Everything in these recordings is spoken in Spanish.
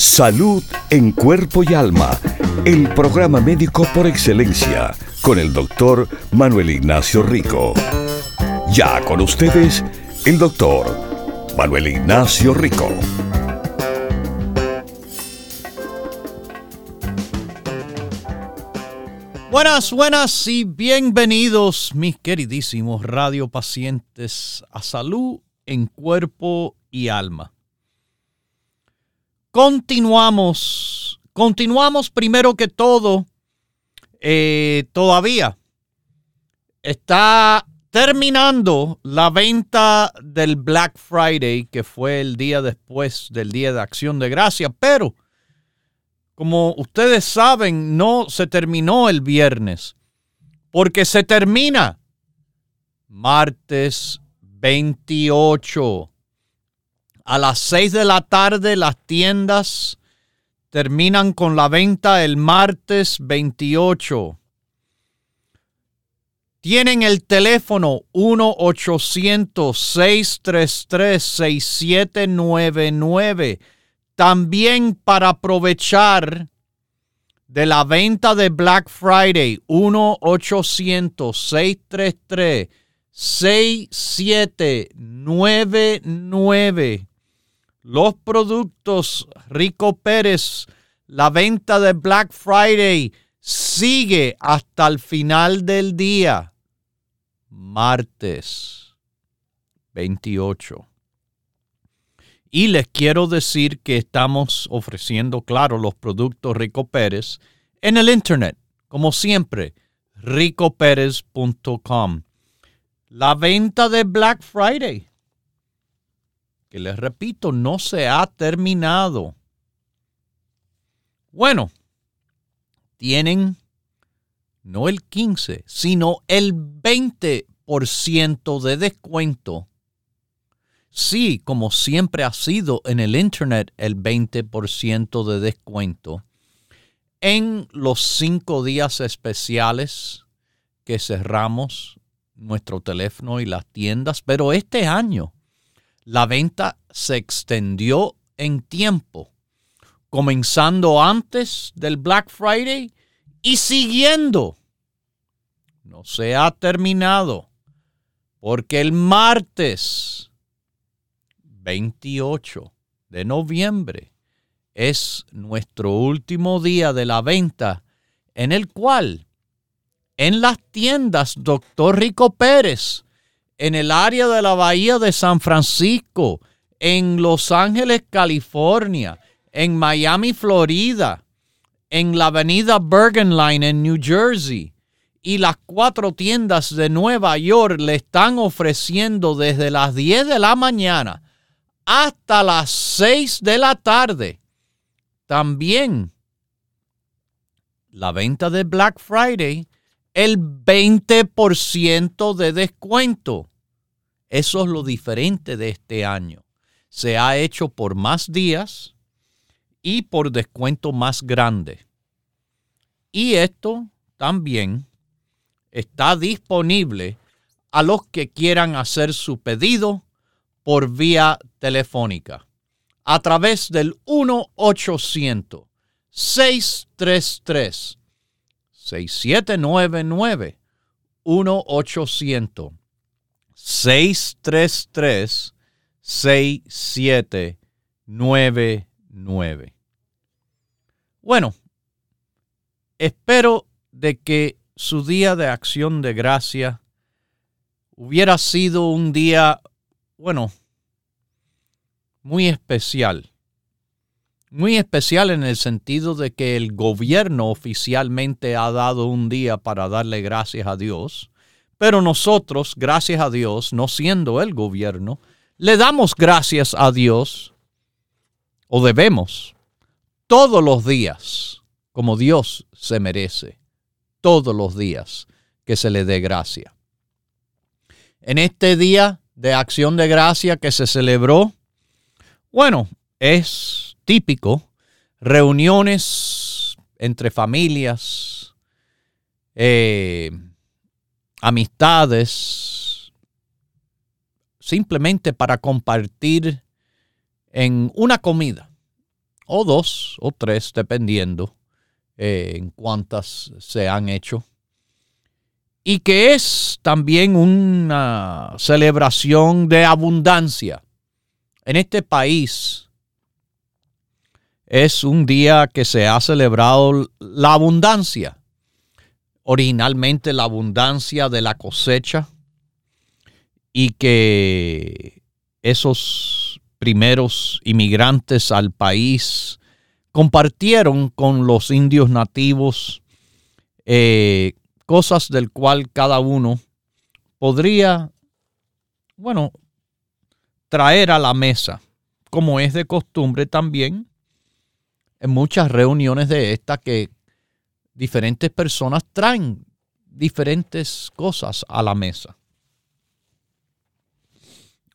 Salud en cuerpo y alma. El programa médico por excelencia con el doctor Manuel Ignacio Rico. Ya con ustedes, el doctor Manuel Ignacio Rico. Buenas, buenas y bienvenidos, mis queridísimos radiopacientes, a salud en cuerpo y alma. Continuamos, continuamos primero que todo eh, todavía está terminando la venta del Black Friday, que fue el día después del Día de Acción de Gracia, pero como ustedes saben, no se terminó el viernes, porque se termina martes 28. A las 6 de la tarde las tiendas terminan con la venta el martes 28. Tienen el teléfono 1-800-633-6799. También para aprovechar de la venta de Black Friday 1-800-633-6799 los productos Rico Pérez, la venta de Black Friday sigue hasta el final del día, martes 28. Y les quiero decir que estamos ofreciendo, claro, los productos Rico Pérez en el Internet, como siempre, ricopérez.com. La venta de Black Friday que les repito, no se ha terminado. Bueno, tienen no el 15, sino el 20% de descuento. Sí, como siempre ha sido en el Internet, el 20% de descuento en los cinco días especiales que cerramos nuestro teléfono y las tiendas, pero este año la venta se extendió en tiempo, comenzando antes del Black Friday y siguiendo. No se ha terminado, porque el martes 28 de noviembre es nuestro último día de la venta en el cual en las tiendas Doctor Rico Pérez en el área de la Bahía de San Francisco, en Los Ángeles, California, en Miami, Florida, en la avenida Bergen Line en New Jersey y las cuatro tiendas de Nueva York le están ofreciendo desde las 10 de la mañana hasta las 6 de la tarde. También la venta de Black Friday, el 20% de descuento. Eso es lo diferente de este año. Se ha hecho por más días y por descuento más grande. Y esto también está disponible a los que quieran hacer su pedido por vía telefónica a través del 1-800-633 6799 1-800 633-6799. Bueno, espero de que su día de acción de gracia hubiera sido un día, bueno, muy especial. Muy especial en el sentido de que el gobierno oficialmente ha dado un día para darle gracias a Dios pero nosotros, gracias a Dios, no siendo el gobierno, le damos gracias a Dios, o debemos, todos los días, como Dios se merece, todos los días, que se le dé gracia. En este día de acción de gracia que se celebró, bueno, es típico reuniones entre familias, eh, amistades, simplemente para compartir en una comida, o dos o tres, dependiendo eh, en cuántas se han hecho. Y que es también una celebración de abundancia. En este país es un día que se ha celebrado la abundancia. Originalmente la abundancia de la cosecha y que esos primeros inmigrantes al país compartieron con los indios nativos eh, cosas del cual cada uno podría, bueno, traer a la mesa, como es de costumbre también en muchas reuniones de esta que diferentes personas traen diferentes cosas a la mesa.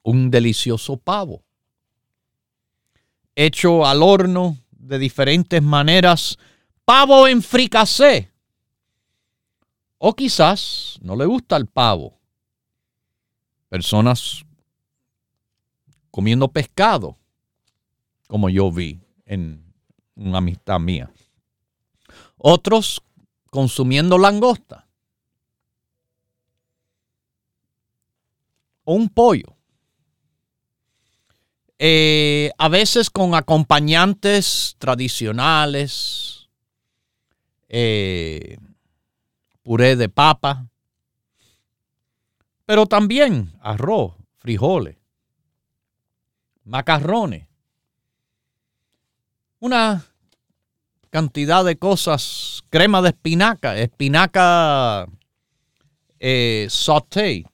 Un delicioso pavo, hecho al horno de diferentes maneras, pavo en fricasé. O quizás no le gusta el pavo. Personas comiendo pescado, como yo vi en una amistad mía. Otros consumiendo langosta. O un pollo. Eh, a veces con acompañantes tradicionales, eh, puré de papa, pero también arroz, frijoles, macarrones, una cantidad de cosas, crema de espinaca, espinaca eh, sauté,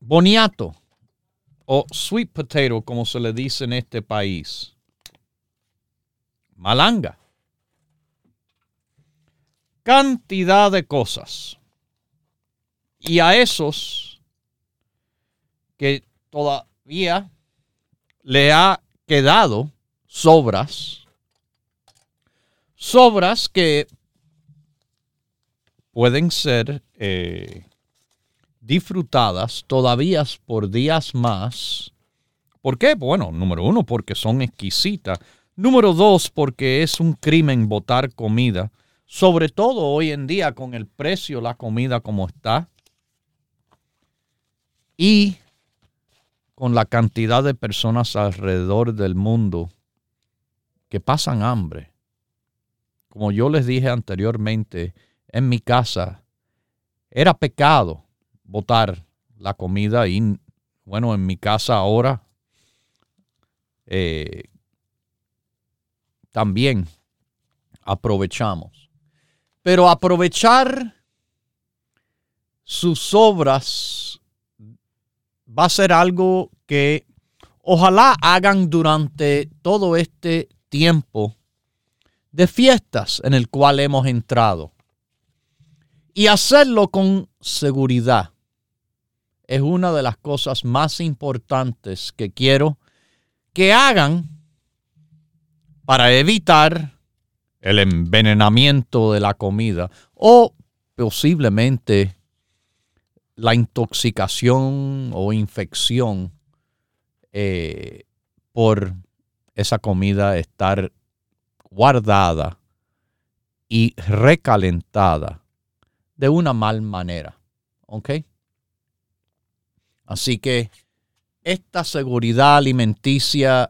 boniato o sweet potato, como se le dice en este país, malanga, cantidad de cosas. Y a esos que todavía le ha quedado sobras, sobras que pueden ser eh, disfrutadas todavía por días más. ¿Por qué? Bueno, número uno, porque son exquisitas. Número dos, porque es un crimen botar comida, sobre todo hoy en día con el precio la comida como está. Y con la cantidad de personas alrededor del mundo que pasan hambre. Como yo les dije anteriormente, en mi casa era pecado botar la comida y bueno, en mi casa ahora eh, también aprovechamos. Pero aprovechar sus obras va a ser algo que ojalá hagan durante todo este tiempo de fiestas en el cual hemos entrado. Y hacerlo con seguridad es una de las cosas más importantes que quiero que hagan para evitar el envenenamiento de la comida o posiblemente la intoxicación o infección eh, por esa comida estar guardada y recalentada de una mal manera. ¿Ok? Así que esta seguridad alimenticia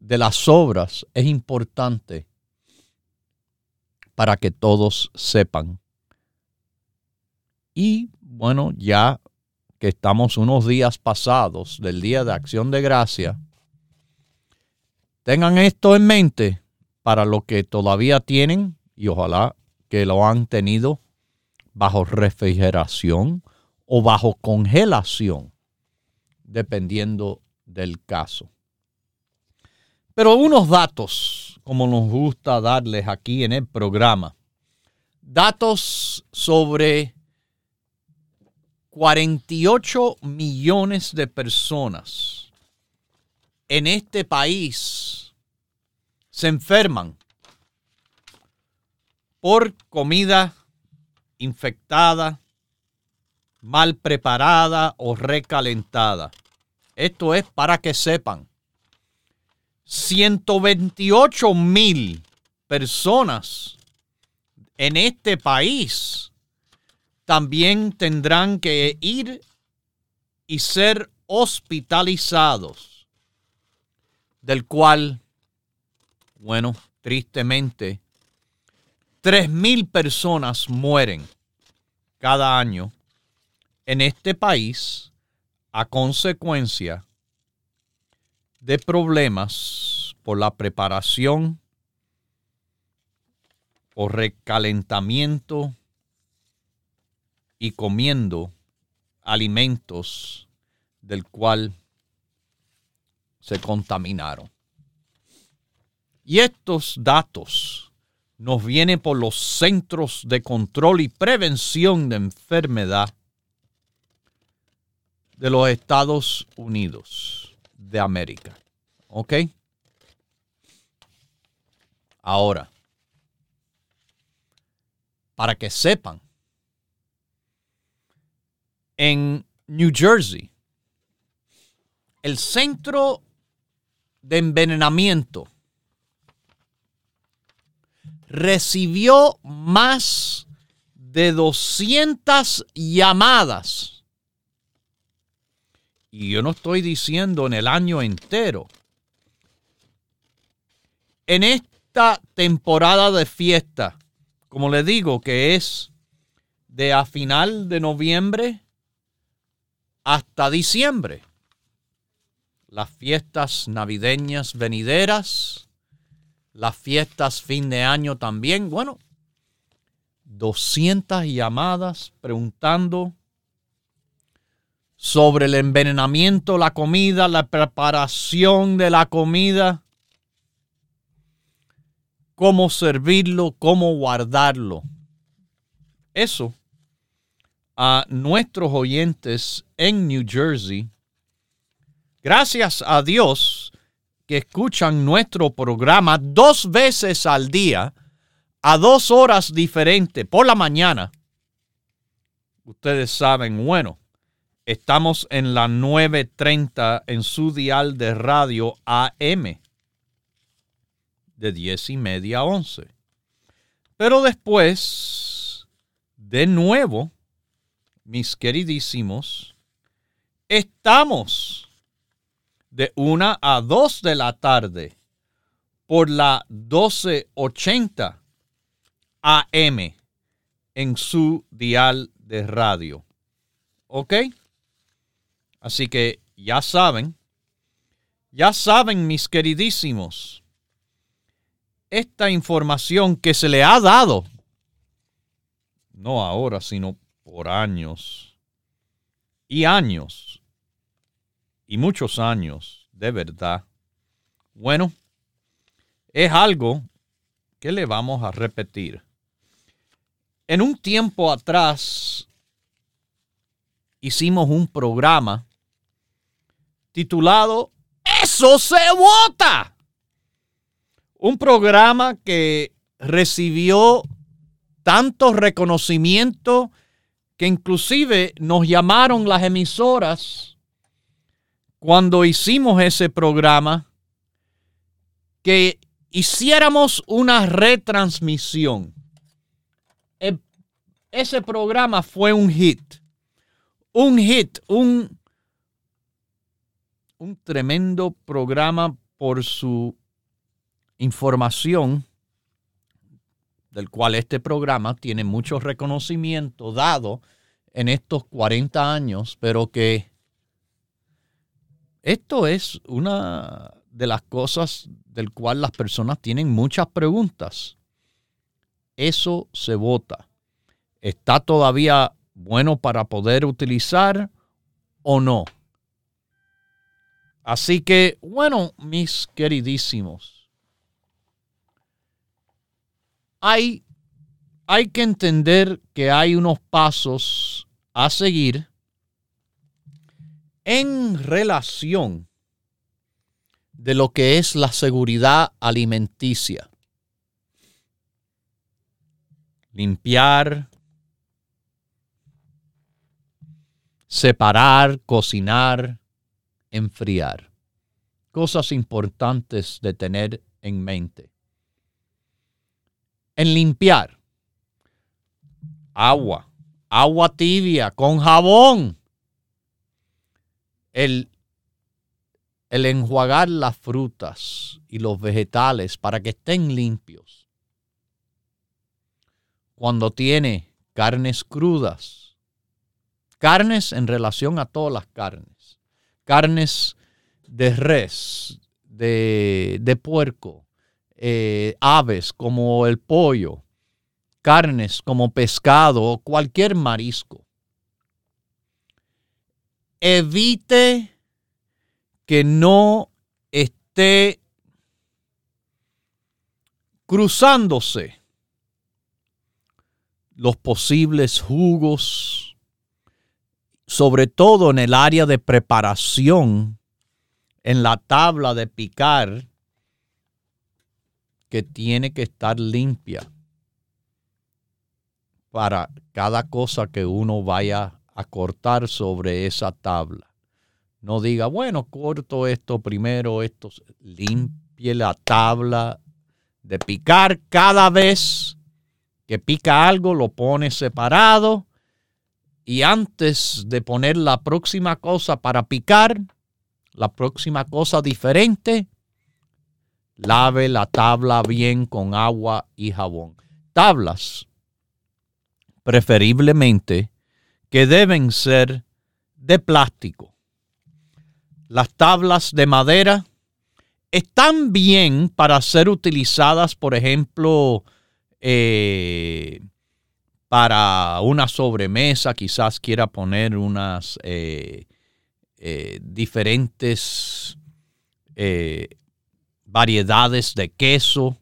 de las obras es importante para que todos sepan. Y bueno, ya que estamos unos días pasados del Día de Acción de Gracia, tengan esto en mente para lo que todavía tienen y ojalá que lo han tenido bajo refrigeración o bajo congelación, dependiendo del caso. Pero unos datos, como nos gusta darles aquí en el programa, datos sobre 48 millones de personas en este país se enferman por comida infectada, mal preparada o recalentada. Esto es para que sepan. 128 mil personas en este país también tendrán que ir y ser hospitalizados, del cual, bueno, tristemente, tres mil personas mueren cada año en este país a consecuencia de problemas por la preparación o recalentamiento y comiendo alimentos del cual se contaminaron. Y estos datos nos vienen por los Centros de Control y Prevención de Enfermedad de los Estados Unidos de América. ¿Ok? Ahora, para que sepan, en New Jersey, el centro de envenenamiento recibió más de 200 llamadas. Y yo no estoy diciendo en el año entero. En esta temporada de fiesta, como le digo, que es de a final de noviembre hasta diciembre. Las fiestas navideñas venideras, las fiestas fin de año también. Bueno, 200 llamadas preguntando sobre el envenenamiento, la comida, la preparación de la comida, cómo servirlo, cómo guardarlo. Eso a nuestros oyentes en New Jersey. Gracias a Dios que escuchan nuestro programa dos veces al día a dos horas diferentes por la mañana. Ustedes saben, bueno, estamos en la 9.30 en su dial de radio AM de 10 y media a 11. Pero después, de nuevo, mis queridísimos, estamos de una a dos de la tarde por la 1280 AM en su dial de radio. ¿Ok? Así que ya saben, ya saben mis queridísimos, esta información que se le ha dado, no ahora, sino por años y años y muchos años, de verdad. Bueno, es algo que le vamos a repetir. En un tiempo atrás hicimos un programa titulado Eso se vota. Un programa que recibió tanto reconocimiento que inclusive nos llamaron las emisoras cuando hicimos ese programa que hiciéramos una retransmisión. E, ese programa fue un hit, un hit, un, un tremendo programa por su información del cual este programa tiene mucho reconocimiento dado en estos 40 años, pero que esto es una de las cosas del cual las personas tienen muchas preguntas. Eso se vota. ¿Está todavía bueno para poder utilizar o no? Así que, bueno, mis queridísimos, hay hay que entender que hay unos pasos a seguir en relación de lo que es la seguridad alimenticia. Limpiar, separar, cocinar, enfriar. Cosas importantes de tener en mente. En limpiar, agua, agua tibia con jabón. El, el enjuagar las frutas y los vegetales para que estén limpios. Cuando tiene carnes crudas, carnes en relación a todas las carnes, carnes de res, de, de puerco, eh, aves como el pollo, carnes como pescado o cualquier marisco. Evite que no esté cruzándose los posibles jugos, sobre todo en el área de preparación, en la tabla de picar, que tiene que estar limpia para cada cosa que uno vaya a cortar sobre esa tabla. No diga, bueno, corto esto primero, esto, limpie la tabla de picar cada vez que pica algo, lo pone separado y antes de poner la próxima cosa para picar, la próxima cosa diferente, lave la tabla bien con agua y jabón. Tablas preferiblemente, que deben ser de plástico. Las tablas de madera están bien para ser utilizadas, por ejemplo, eh, para una sobremesa, quizás quiera poner unas eh, eh, diferentes variedades de queso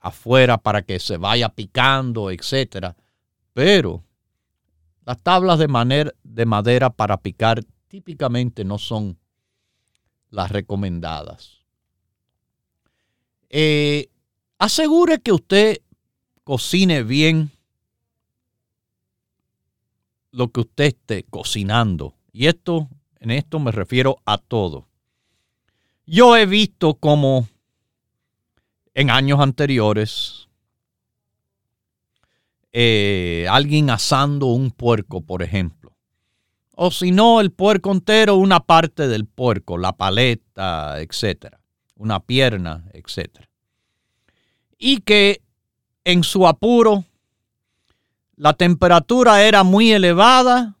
afuera para que se vaya picando, etcétera pero las tablas de, de madera para picar típicamente no son las recomendadas. Eh, asegure que usted cocine bien lo que usted esté cocinando. Y esto, en esto me refiero a todo. Yo he visto como en años anteriores eh, alguien asando un puerco, por ejemplo. O si no, el puerco entero, una parte del puerco, la paleta, etcétera, una pierna, etcétera. Y que en su apuro la temperatura era muy elevada,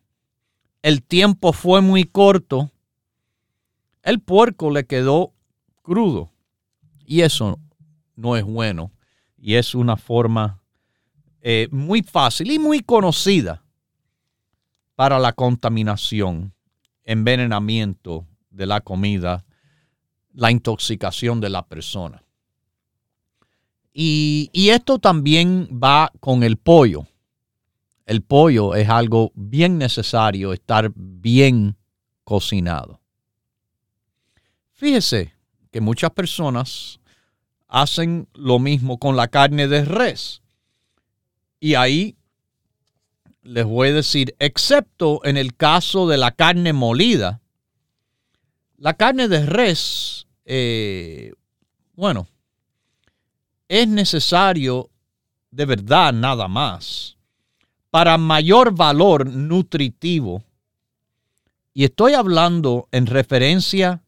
el tiempo fue muy corto, el puerco le quedó crudo. Y eso no es bueno. Y es una forma eh, muy fácil y muy conocida para la contaminación, envenenamiento de la comida, la intoxicación de la persona. Y, y esto también va con el pollo. El pollo es algo bien necesario, estar bien cocinado. Fíjese que muchas personas hacen lo mismo con la carne de res. Y ahí les voy a decir, excepto en el caso de la carne molida, la carne de res, eh, bueno, es necesario de verdad nada más para mayor valor nutritivo. Y estoy hablando en referencia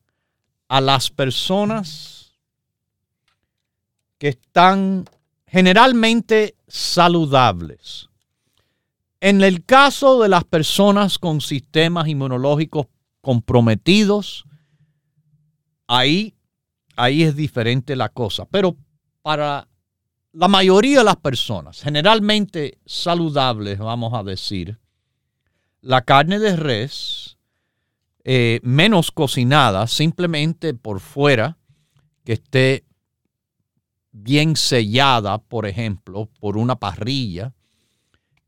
a las personas que están generalmente saludables. En el caso de las personas con sistemas inmunológicos comprometidos, ahí, ahí es diferente la cosa. Pero para la mayoría de las personas, generalmente saludables, vamos a decir, la carne de res, eh, menos cocinada, simplemente por fuera, que esté bien sellada, por ejemplo, por una parrilla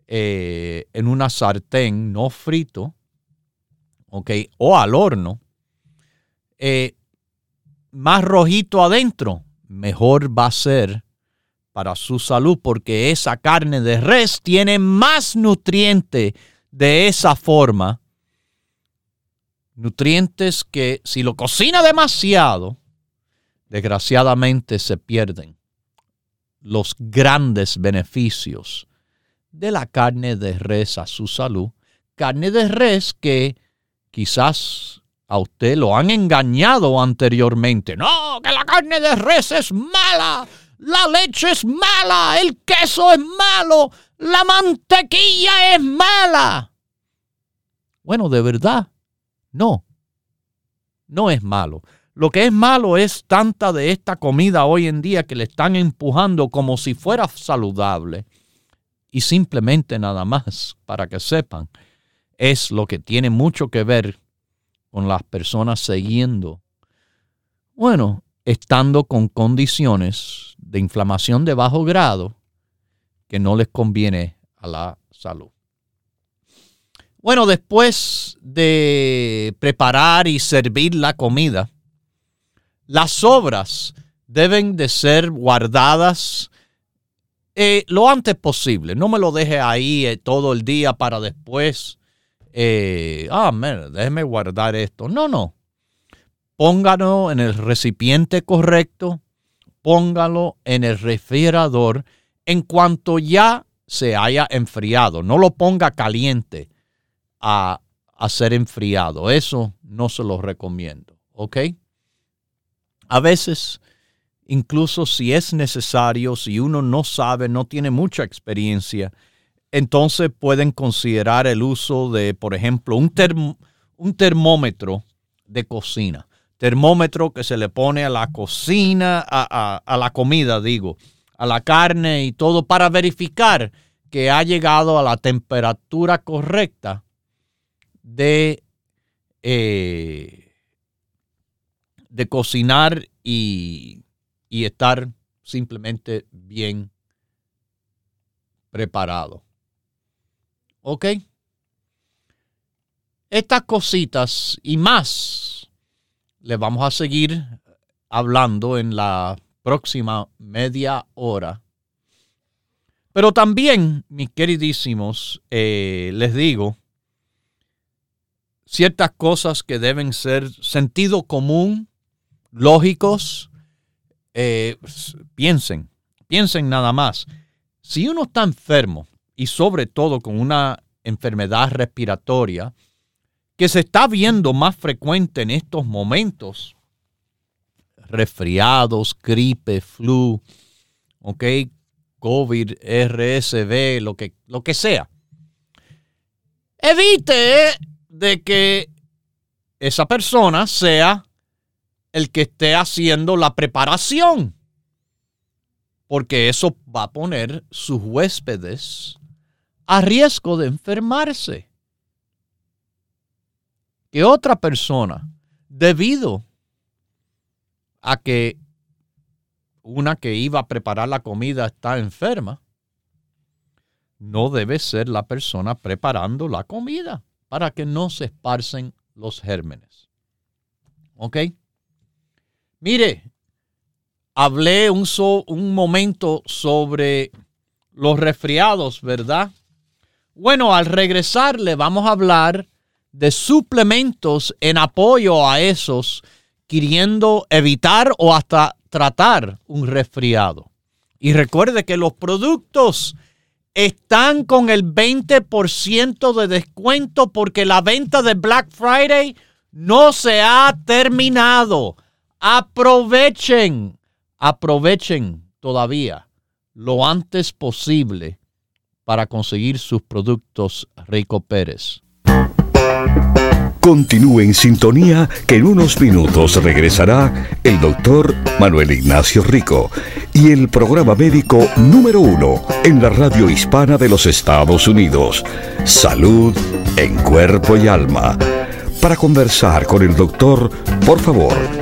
eh, en una sartén no frito, ¿ok? O al horno, eh, más rojito adentro, mejor va a ser para su salud porque esa carne de res tiene más nutrientes de esa forma. Nutrientes que si lo cocina demasiado, desgraciadamente se pierden los grandes beneficios de la carne de res a su salud. Carne de res que quizás a usted lo han engañado anteriormente. No, que la carne de res es mala, la leche es mala, el queso es malo, la mantequilla es mala. Bueno, de verdad, no, no es malo. Lo que es malo es tanta de esta comida hoy en día que le están empujando como si fuera saludable. Y simplemente nada más, para que sepan, es lo que tiene mucho que ver con las personas siguiendo, bueno, estando con condiciones de inflamación de bajo grado que no les conviene a la salud. Bueno, después de preparar y servir la comida, las sobras deben de ser guardadas eh, lo antes posible. No me lo deje ahí eh, todo el día para después. Eh, ah, déjeme guardar esto. No, no. Póngalo en el recipiente correcto. Póngalo en el refrigerador en cuanto ya se haya enfriado. No lo ponga caliente a, a ser enfriado. Eso no se lo recomiendo. ¿Ok? A veces, incluso si es necesario, si uno no sabe, no tiene mucha experiencia, entonces pueden considerar el uso de, por ejemplo, un, termómetro de cocina. Termómetro que se le pone a la cocina, a, a, la comida, digo, a la carne y todo para verificar que ha llegado a la temperatura correcta de eh, de cocinar y, estar simplemente bien preparado. ¿Ok? Estas cositas y más le vamos a seguir hablando en la próxima media hora. Pero también, mis queridísimos, eh, les digo ciertas cosas que deben ser sentido común lógicos, eh, piensen, piensen nada más. Si uno está enfermo y sobre todo con una enfermedad respiratoria que se está viendo más frecuente en estos momentos, resfriados, gripe, flu, ok, COVID, RSV, lo que, lo que sea. Evite de que esa persona sea el que esté haciendo la preparación, porque eso va a poner sus huéspedes a riesgo de enfermarse. Que otra persona, debido a que una que iba a preparar la comida está enferma, no debe ser la persona preparando la comida para que no se esparcen los gérmenes. ¿Ok? Mire, hablé un, un momento sobre los resfriados, ¿verdad? Bueno, al regresar le vamos a hablar de suplementos en apoyo a esos queriendo evitar o hasta tratar un resfriado. Y recuerde que los productos están con el 20% de descuento porque la venta de Black Friday no se ha terminado. Aprovechen, aprovechen todavía lo antes posible para conseguir sus productos Rico Pérez. Continúe en sintonía que en unos minutos regresará el doctor Manuel Ignacio Rico y el programa médico número uno en la radio hispana de los Estados Unidos. Salud en cuerpo y alma. Para conversar con el doctor, por favor,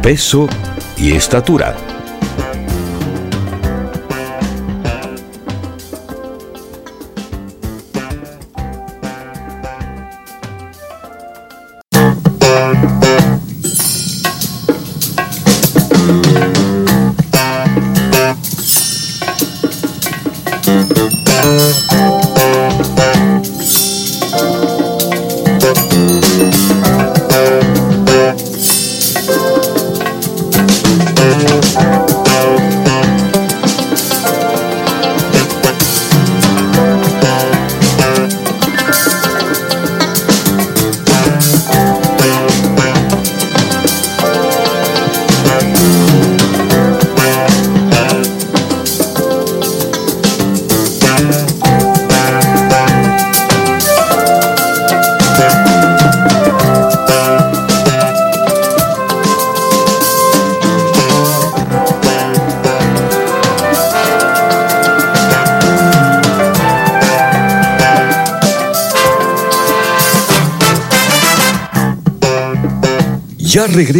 peso y estatura.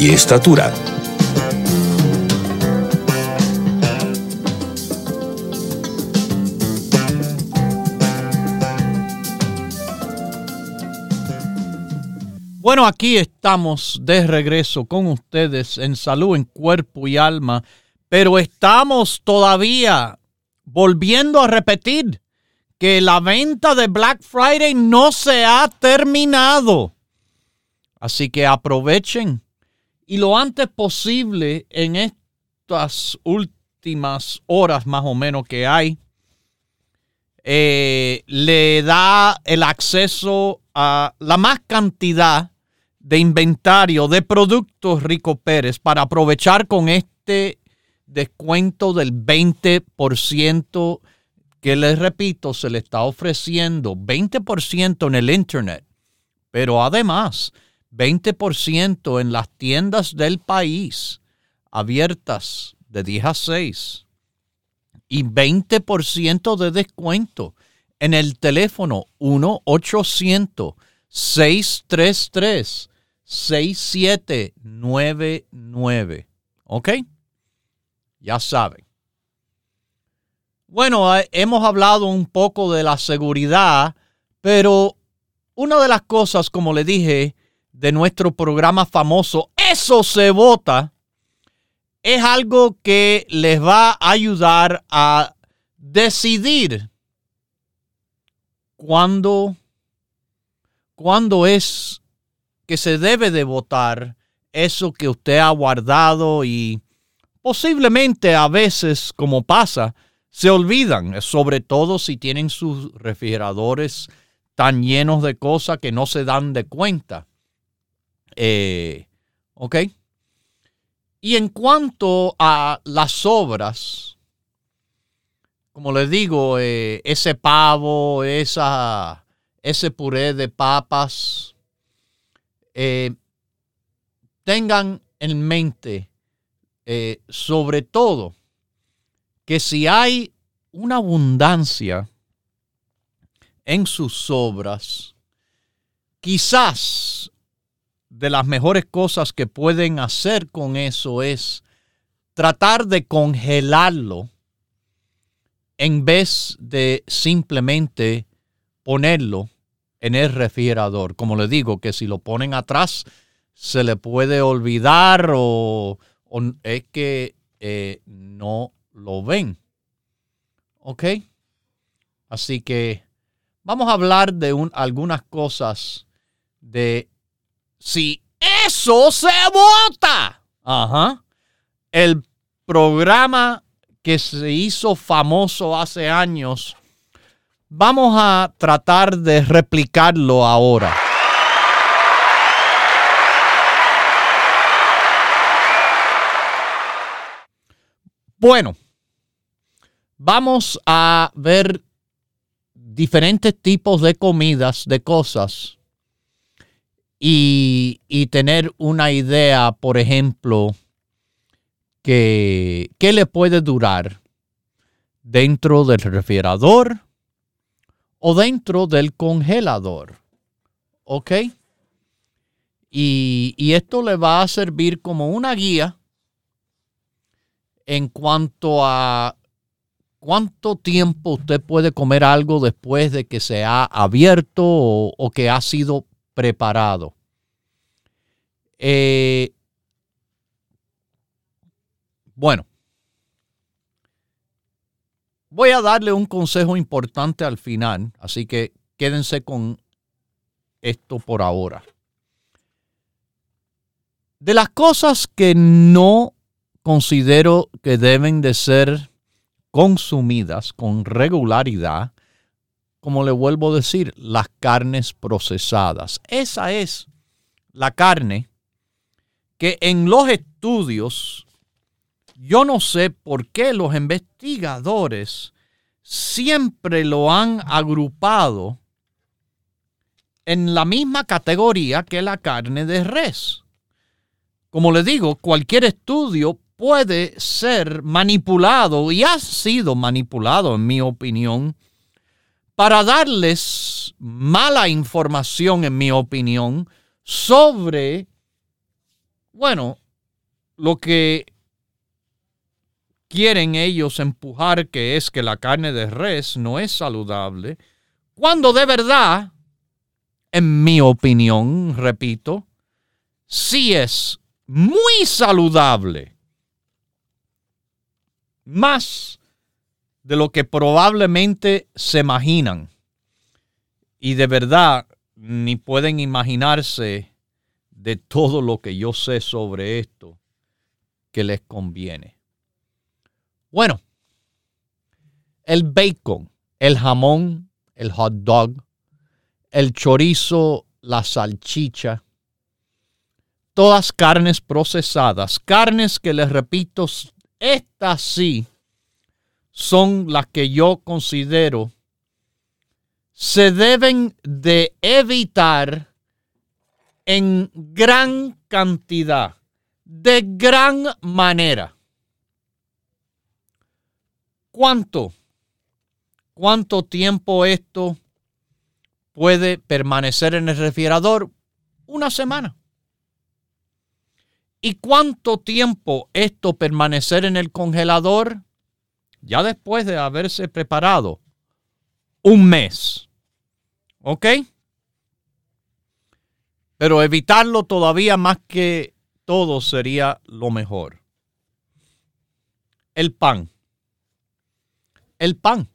y estatura. Bueno, aquí estamos de regreso con ustedes en salud, en cuerpo y alma, pero estamos todavía volviendo a repetir que la venta de Black Friday no se ha terminado. Así que aprovechen y lo antes posible en estas últimas horas más o menos que hay, eh, le da el acceso a la más cantidad de inventario de productos Rico Pérez para aprovechar con este descuento del 20% que les repito, se le está ofreciendo. 20% en el Internet, pero además 20% en las tiendas del país abiertas de 10 a 6 y 20% de descuento en el teléfono 1-800-633 6799. ¿Ok? Ya saben. Bueno, eh, hemos hablado un poco de la seguridad, pero una de las cosas, como le dije, de nuestro programa famoso, eso se vota, es algo que les va a ayudar a decidir cuándo, es que se debe de votar eso que usted ha guardado y posiblemente a veces, como pasa, se olvidan, sobre todo si tienen sus refrigeradores tan llenos de cosas que no se dan de cuenta. Eh, ¿Ok? Y en cuanto a las obras, como les digo, eh, ese pavo, esa, ese puré de papas, eh, tengan en mente, eh, sobre todo, que si hay una abundancia en sus obras, quizás de las mejores cosas que pueden hacer con eso es tratar de congelarlo en vez de simplemente ponerlo en el refrigerador. Como le digo, que si lo ponen atrás se le puede olvidar o, es que eh, no lo ven. ¿Ok? Así que vamos a hablar de un, algunas cosas de si eso se vota. Ajá. El programa que se hizo famoso hace años Vamos a tratar de replicarlo ahora. Bueno, vamos a ver diferentes tipos de comidas, de cosas, y, tener una idea, por ejemplo, que, le puede durar dentro del refrigerador o dentro del congelador. ¿Ok? Y, esto le va a servir como una guía en cuanto a cuánto tiempo usted puede comer algo después de que se ha abierto o, que ha sido preparado. Eh, bueno, Voy a darle un consejo importante al final, así que quédense con esto por ahora. De las cosas que no considero que deben de ser consumidas con regularidad, como le vuelvo a decir, las carnes procesadas. Esa es la carne que en los estudios yo no sé por qué los investigadores siempre lo han agrupado en la misma categoría que la carne de res. Como le digo, cualquier estudio puede ser manipulado y ha sido manipulado, en mi opinión, para darles mala información, en mi opinión, sobre, bueno, lo que quieren ellos empujar, que es que la carne de res no es saludable, cuando de verdad, en mi opinión, repito, sí es muy saludable. Más de lo que probablemente se imaginan. Y de verdad, ni pueden imaginarse de todo lo que yo sé sobre esto que les conviene. Bueno, el bacon, el jamón, el hot dog, el chorizo, la salchicha, todas carnes procesadas, carnes que les repito, estas sí son las que yo considero se deben de evitar en gran cantidad, de gran manera. ¿Cuánto? ¿Cuánto tiempo esto puede permanecer en el refrigerador? Una semana. ¿Y cuánto tiempo esto permanecer en el congelador? Ya después de haberse preparado. Un mes. ¿Ok? Pero evitarlo todavía más que todo sería lo mejor. El pan. El pan.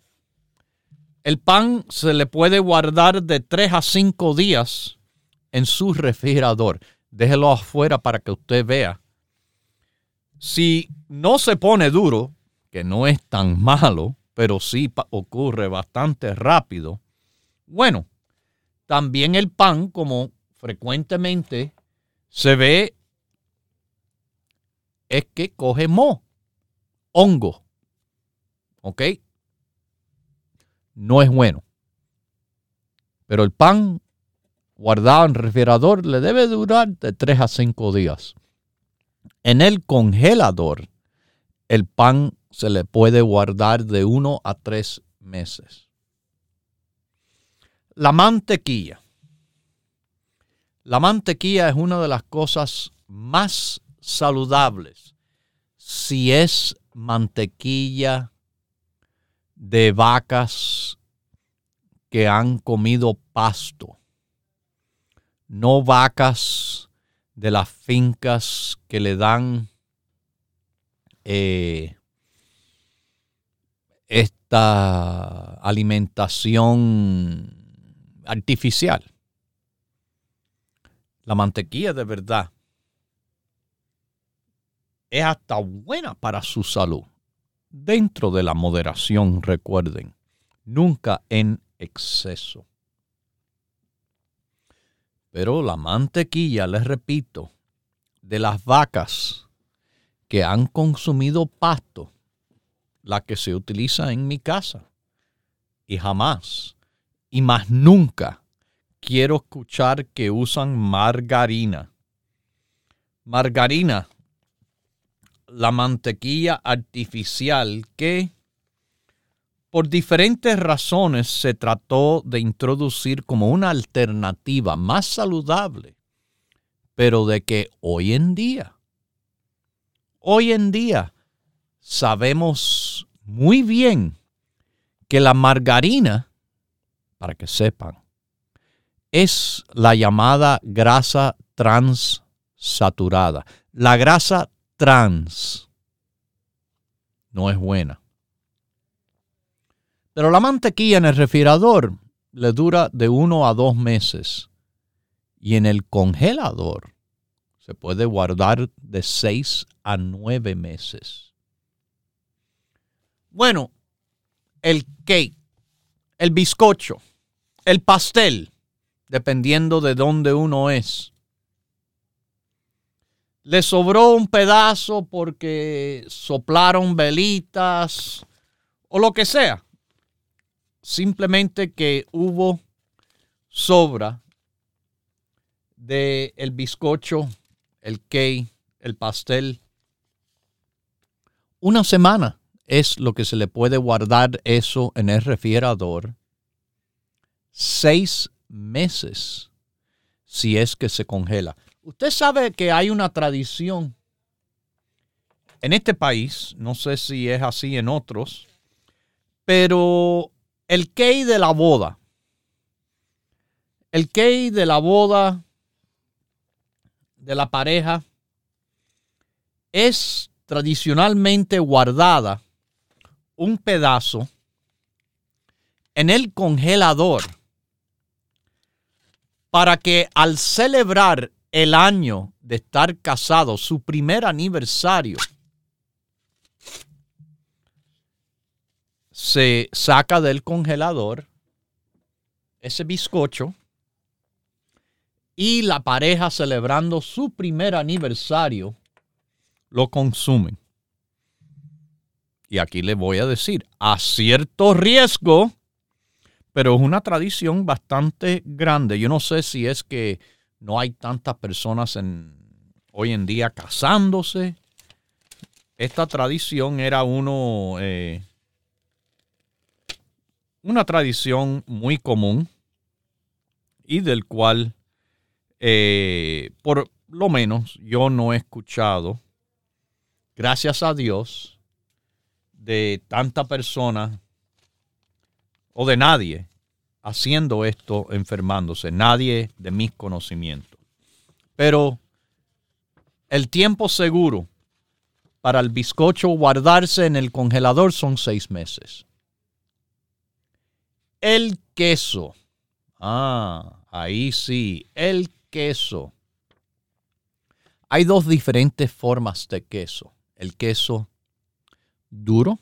El pan se le puede guardar de 3 a 5 días en su refrigerador. Déjelo afuera para que usted vea. Si no se pone duro, que no es tan malo, pero sí ocurre bastante rápido, bueno, también el pan, como frecuentemente se ve, es que coge mo, hongo. ¿Ok? No es bueno. Pero el pan guardado en refrigerador le debe durar de 3 a 5 días. En el congelador, el pan se le puede guardar de 1 a 3 meses. La mantequilla. La mantequilla es una de las cosas más saludables si es mantequilla de vacas que han comido pasto, no vacas de las fincas que le dan eh, esta alimentación artificial. La mantequilla de verdad es hasta buena para su salud. Dentro de la moderación, recuerden, nunca en exceso. Pero la mantequilla, les repito, de las vacas que han consumido pasto, la que se utiliza en mi casa, y jamás y más nunca quiero escuchar que usan margarina. Margarina, la mantequilla artificial que por diferentes razones se trató de introducir como una alternativa más saludable, pero de que hoy en día, hoy en día sabemos muy bien que la margarina para que sepan, es la llamada grasa transsaturada. La grasa trans no es buena. Pero la mantequilla en el refrigerador le dura de uno a dos meses. Y en el congelador se puede guardar de seis a nueve meses. Bueno, el cake el bizcocho, el pastel, dependiendo de dónde uno es. Le sobró un pedazo porque soplaron velitas o lo que sea. simplemente que hubo sobra de el bizcocho, el cake, el pastel. Una semana es lo que se le puede guardar eso en el refrigerador. Seis meses si es que se congela. Usted sabe que hay una tradición en este país, no sé si es así en otros, pero el cake de la boda, el cake de la boda de la pareja es tradicionalmente guardada un pedazo en el congelador para que al celebrar el año de estar casado, su primer aniversario, se saca del congelador ese bizcocho y la pareja celebrando su primer aniversario lo consumen. Y aquí le voy a decir, a cierto riesgo, pero es una tradición bastante grande. Yo no sé si es que no hay tantas personas en, hoy en día casándose. Esta tradición era uno, eh, una tradición muy común y del cual, eh, por lo menos, yo no he escuchado, gracias a Dios, de tanta persona o de nadie haciendo esto enfermándose, nadie de mis conocimientos. Pero el tiempo seguro para el bizcocho guardarse en el congelador son seis meses. El queso. Ah, ahí sí, el queso. Hay dos diferentes formas de queso. El queso duro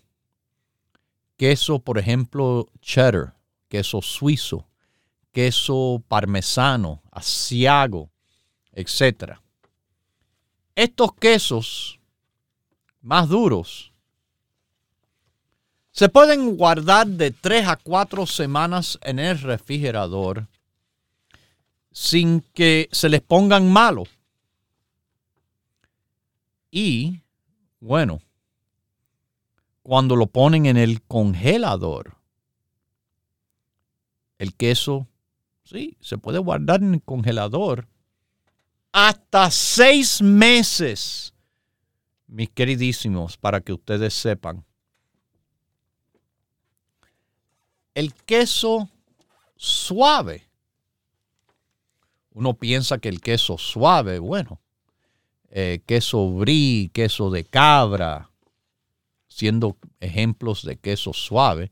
queso, por ejemplo, cheddar, queso suizo, queso parmesano, asiago, etc. Estos quesos más duros se pueden guardar de 3 a 4 semanas en el refrigerador sin que se les pongan malos. Y, bueno, cuando lo ponen en el congelador. El queso, sí, se puede guardar en el congelador hasta seis meses, mis queridísimos, para que ustedes sepan. El queso suave. Uno piensa que el queso suave, bueno, eh, queso brie, queso de cabra, siendo ejemplos de queso suave,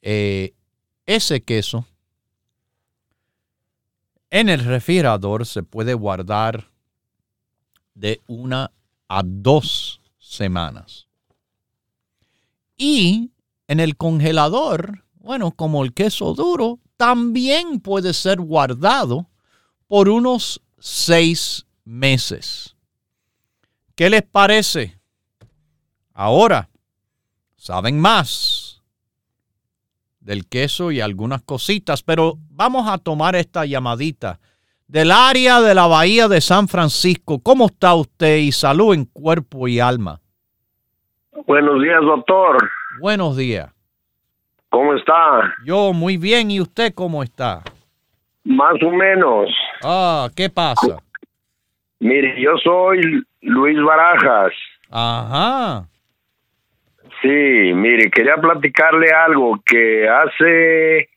eh, ese queso en el refrigerador se puede guardar de una a dos semanas. Y en el congelador, bueno, como el queso duro, también puede ser guardado por unos seis meses. ¿Qué les parece? Ahora, saben más del queso y algunas cositas, pero vamos a tomar esta llamadita del área de la Bahía de San Francisco. ¿Cómo está usted y salud en cuerpo y alma? Buenos días, doctor. Buenos días. ¿Cómo está? Yo muy bien. ¿Y usted cómo está? Más o menos. Ah, ¿qué pasa? Mire, yo soy Luis Barajas. Ajá. Sí, mire, quería platicarle algo que hace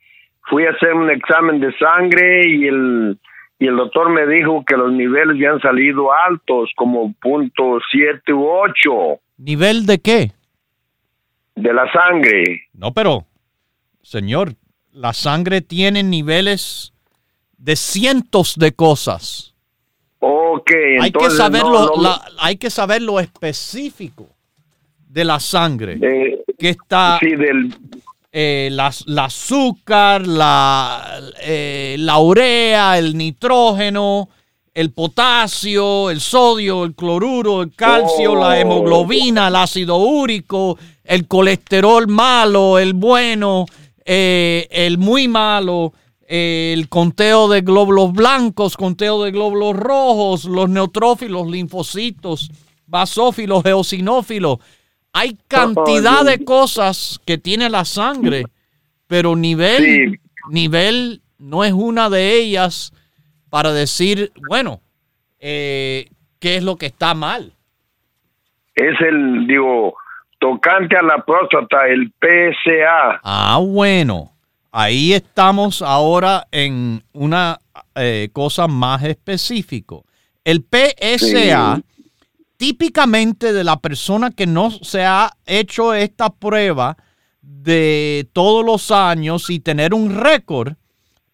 fui a hacer un examen de sangre y el y el doctor me dijo que los niveles ya han salido altos, como punto siete u ocho. ¿Nivel de qué? De la sangre. No, pero, señor, la sangre tiene niveles de cientos de cosas. Ok, hay que saberlo, hay que saber lo específico de la sangre, que está sí, del, eh, la, azúcar, la, eh, la urea, el nitrógeno, el potasio, el sodio, el cloruro, el calcio, la Oh. hemoglobina, el ácido úrico, el colesterol malo, el bueno, eh, el muy malo, el conteo de glóbulos blancos, conteo de glóbulos rojos, los neutrófilos, linfocitos, basófilos, eosinófilos. Hay cantidad de cosas que tiene la sangre, pero nivel, nivel no es una de ellas para decir, bueno, eh, ¿qué es lo que está mal? Es el, digo, tocante a la próstata, el PSA. Ah, bueno. Ahí estamos ahora en una eh, cosa más específico. El PSA, típicamente de la persona que no se ha hecho esta prueba de todos los años y tener un récord,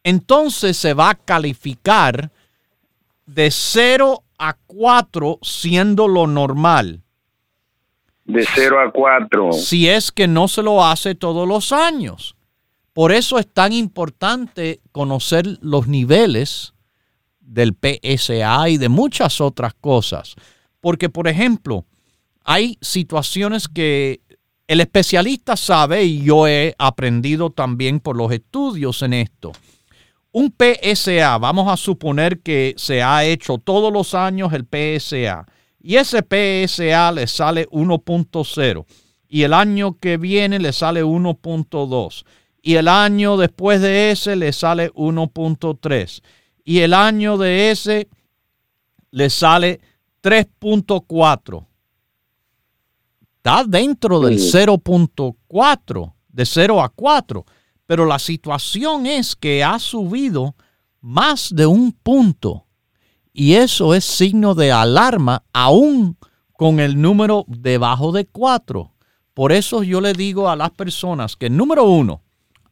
entonces se va a calificar de 0 a 4 siendo lo normal. De 0 a 4. Si es que no se lo hace todos los años. Por eso es tan importante conocer los niveles del PSA y de muchas otras cosas. Porque, por ejemplo, hay situaciones que el especialista sabe, y yo he aprendido también por los estudios en esto. Un PSA, vamos a suponer que se ha hecho todos los años el PSA, y ese PSA le sale 1.0, y el año que viene le sale 1.2 y el año después de ese le sale 1.3 y el año de ese le sale 3.4. Está dentro del 0.4, de 0 a 4, pero la situación es que ha subido más de un punto y eso es signo de alarma aún con el número debajo de 4. Por eso yo le digo a las personas que número uno,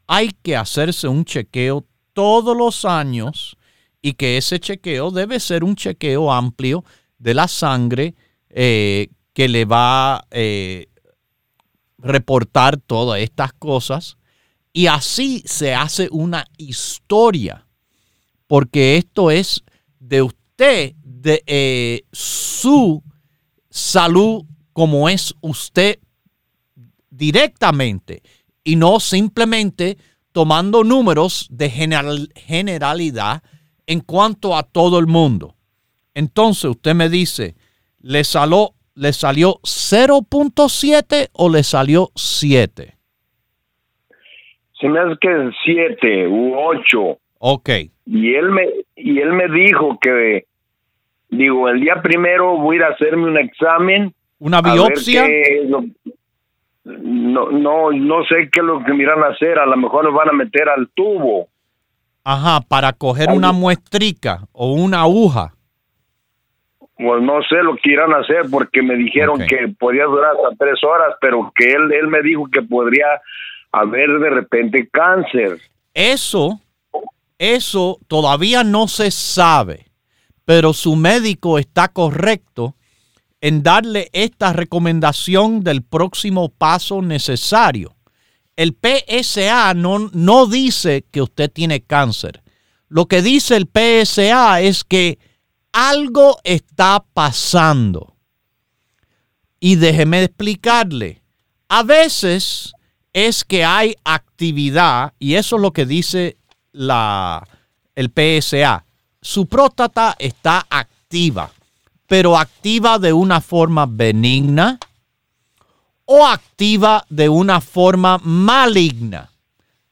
hay que hacerse un chequeo todos los años y que ese chequeo debe ser un chequeo amplio de la sangre eh, que le va a eh, reportar todas estas cosas. Y así se hace una historia, porque esto es de usted, de eh, su salud como es usted directamente y no simplemente tomando números de generalidad en cuanto a todo el mundo. Entonces usted me dice, ¿le, salió, le salió 0.7 o le salió 7? Se me hace que 7 u 8. Ok. Y él me, y él me dijo que, digo, el día primero voy a ir a hacerme un examen. ¿Una biopsia? no, no, no sé qué es lo que miran a hacer. A lo mejor nos van a meter al tubo. Ajá, para coger una muestrica o una aguja. Pues no sé lo que irán a hacer porque me dijeron que podía durar hasta tres horas, pero que él, él me dijo que podría haber de repente cáncer. Eso, eso todavía no se sabe, pero su médico está correcto en darle esta recomendación del próximo paso necesario. El PSA no, no dice que usted tiene cáncer. Lo que dice el PSA es que algo está pasando. Y déjeme explicarle. A veces es que hay actividad, y eso es lo que dice la, el PSA. Su próstata está activa pero activa de una forma benigna o activa de una forma maligna.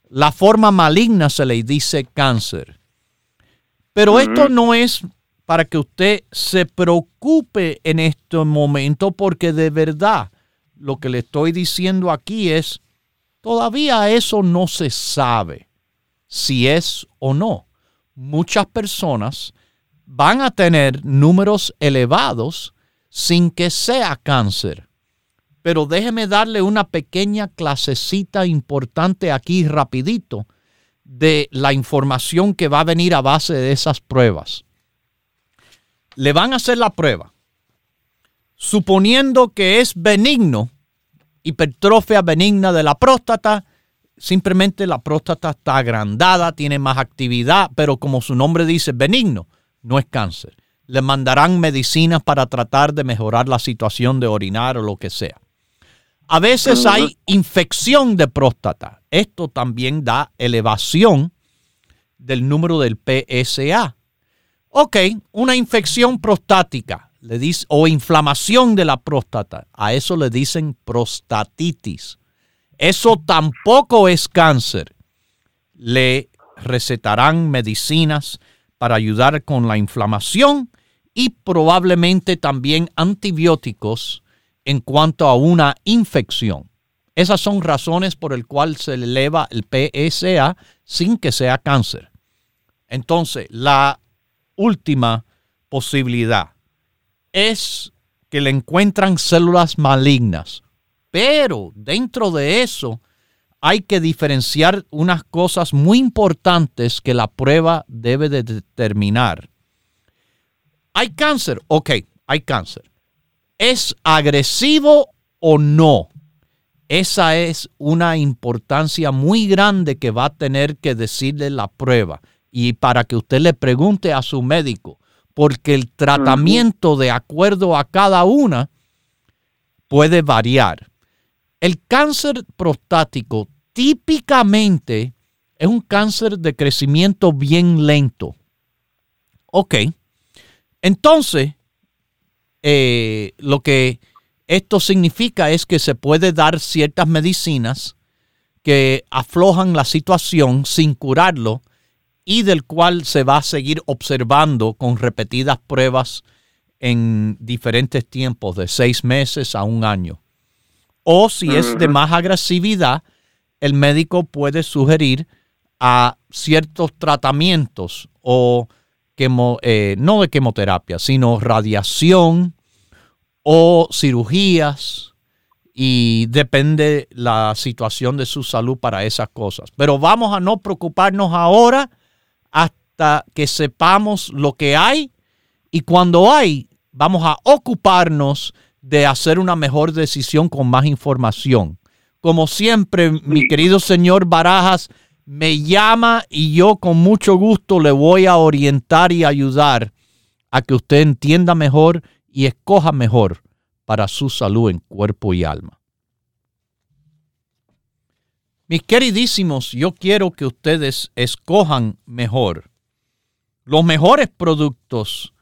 La forma maligna se le dice cáncer. Pero esto no es para que usted se preocupe en este momento porque de verdad lo que le estoy diciendo aquí es, todavía eso no se sabe si es o no. Muchas personas van a tener números elevados sin que sea cáncer. Pero déjeme darle una pequeña clasecita importante aquí rapidito de la información que va a venir a base de esas pruebas. Le van a hacer la prueba. Suponiendo que es benigno, hipertrofia benigna de la próstata, simplemente la próstata está agrandada, tiene más actividad, pero como su nombre dice, benigno no es cáncer. Le mandarán medicinas para tratar de mejorar la situación de orinar o lo que sea. A veces hay infección de próstata. Esto también da elevación del número del PSA. Ok, una infección prostática le dice, o inflamación de la próstata. A eso le dicen prostatitis. Eso tampoco es cáncer. Le recetarán medicinas para ayudar con la inflamación y probablemente también antibióticos en cuanto a una infección. Esas son razones por el cual se eleva el PSA sin que sea cáncer. Entonces, la última posibilidad es que le encuentran células malignas. Pero dentro de eso hay que diferenciar unas cosas muy importantes que la prueba debe de determinar. ¿Hay cáncer? Ok, hay cáncer. ¿Es agresivo o no? Esa es una importancia muy grande que va a tener que decirle la prueba y para que usted le pregunte a su médico, porque el tratamiento de acuerdo a cada una puede variar. El cáncer prostático típicamente es un cáncer de crecimiento bien lento. Ok. Entonces, eh, lo que esto significa es que se puede dar ciertas medicinas que aflojan la situación sin curarlo y del cual se va a seguir observando con repetidas pruebas en diferentes tiempos, de seis meses a un año. O si es de más agresividad, el médico puede sugerir a ciertos tratamientos o eh, no de quimioterapia, sino radiación o cirugías y depende la situación de su salud para esas cosas. Pero vamos a no preocuparnos ahora hasta que sepamos lo que hay y cuando hay, vamos a ocuparnos de hacer una mejor decisión con más información. Como siempre, mi querido señor Barajas, me llama y yo con mucho gusto le voy a orientar y ayudar a que usted entienda mejor y escoja mejor para su salud en cuerpo y alma. Mis queridísimos, yo quiero que ustedes escojan mejor los mejores productos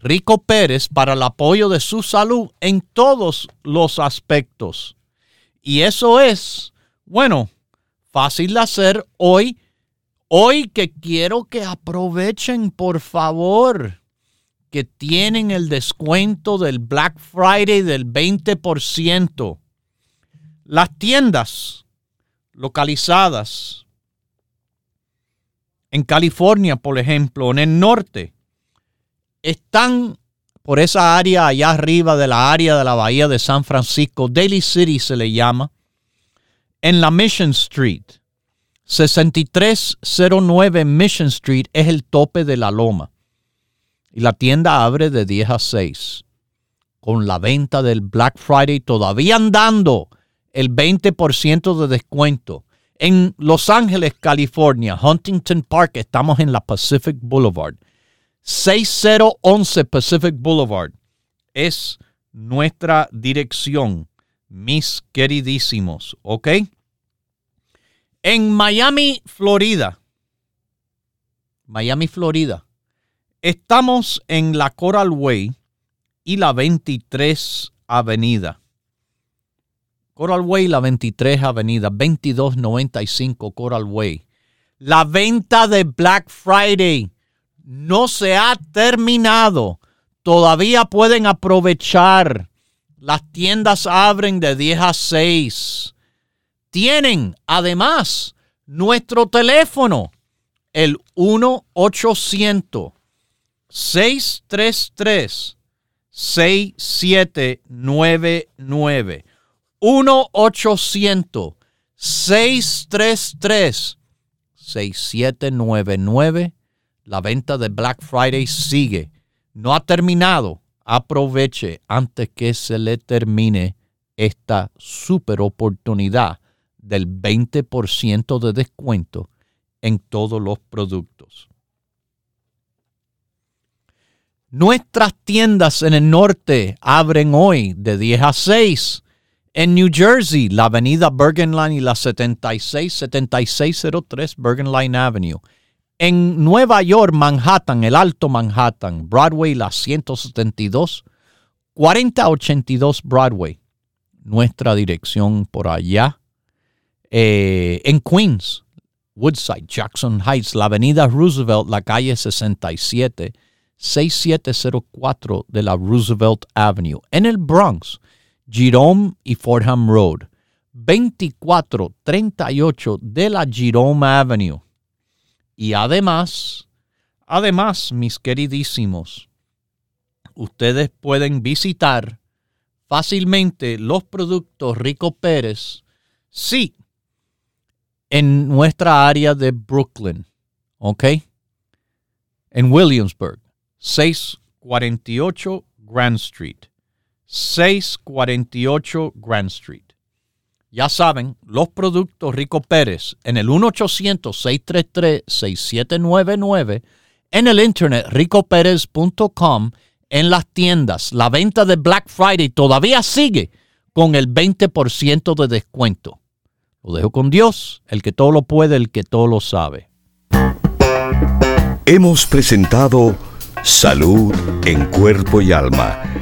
Rico Pérez para el apoyo de su salud en todos los aspectos. Y eso es, bueno, fácil de hacer hoy. Hoy que quiero que aprovechen, por favor, que tienen el descuento del Black Friday del 20%. Las tiendas localizadas en California, por ejemplo, en el norte, están por esa área allá arriba de la área de la bahía de San Francisco, Daly City se le llama, en la Mission Street. 6309 Mission Street es el tope de la loma. Y la tienda abre de 10 a 6. Con la venta del Black Friday todavía andando el 20% de descuento. En Los Ángeles, California, Huntington Park, estamos en la Pacific Boulevard. 6011 Pacific Boulevard es nuestra dirección, mis queridísimos, ¿ok? En Miami, Florida, Miami, Florida, estamos en la Coral Way y la 23 Avenida. Coral Way, la 23 Avenida, 2295 Coral Way. La venta de Black Friday no se ha terminado. Todavía pueden aprovechar. Las tiendas abren de 10 a 6. Tienen además nuestro teléfono, el 1-800-633. 6799 1-800-633-6799 la venta de Black Friday sigue. No ha terminado. Aproveche antes que se le termine esta super oportunidad del 20% de descuento en todos los productos. Nuestras tiendas en el norte abren hoy de 10 a 6 En New Jersey, la avenida Bergen Line y la 76, 7603 Bergen Line Avenue. En Nueva York, Manhattan, el Alto Manhattan, Broadway, la 172, 4082 Broadway. Nuestra dirección por allá. Eh, en Queens, Woodside, Jackson Heights, la avenida Roosevelt, la calle 67, 6704 de la Roosevelt Avenue. En el Bronx, Jerome y Fordham Road, 2438 de la Jerome Avenue. Y además, además, mis queridísimos, ustedes pueden visitar fácilmente los productos Rico Pérez, sí, en nuestra área de Brooklyn, ¿ok? En Williamsburg, 648 Grand Street. 648 Grand Street. Ya saben, los productos Rico Pérez en el 1-800-633-6799, en el internet ricopérez.com, en las tiendas. La venta de Black Friday todavía sigue con el 20% de descuento. Lo dejo con Dios, el que todo lo puede, el que todo lo sabe. Hemos presentado Salud en Cuerpo y Alma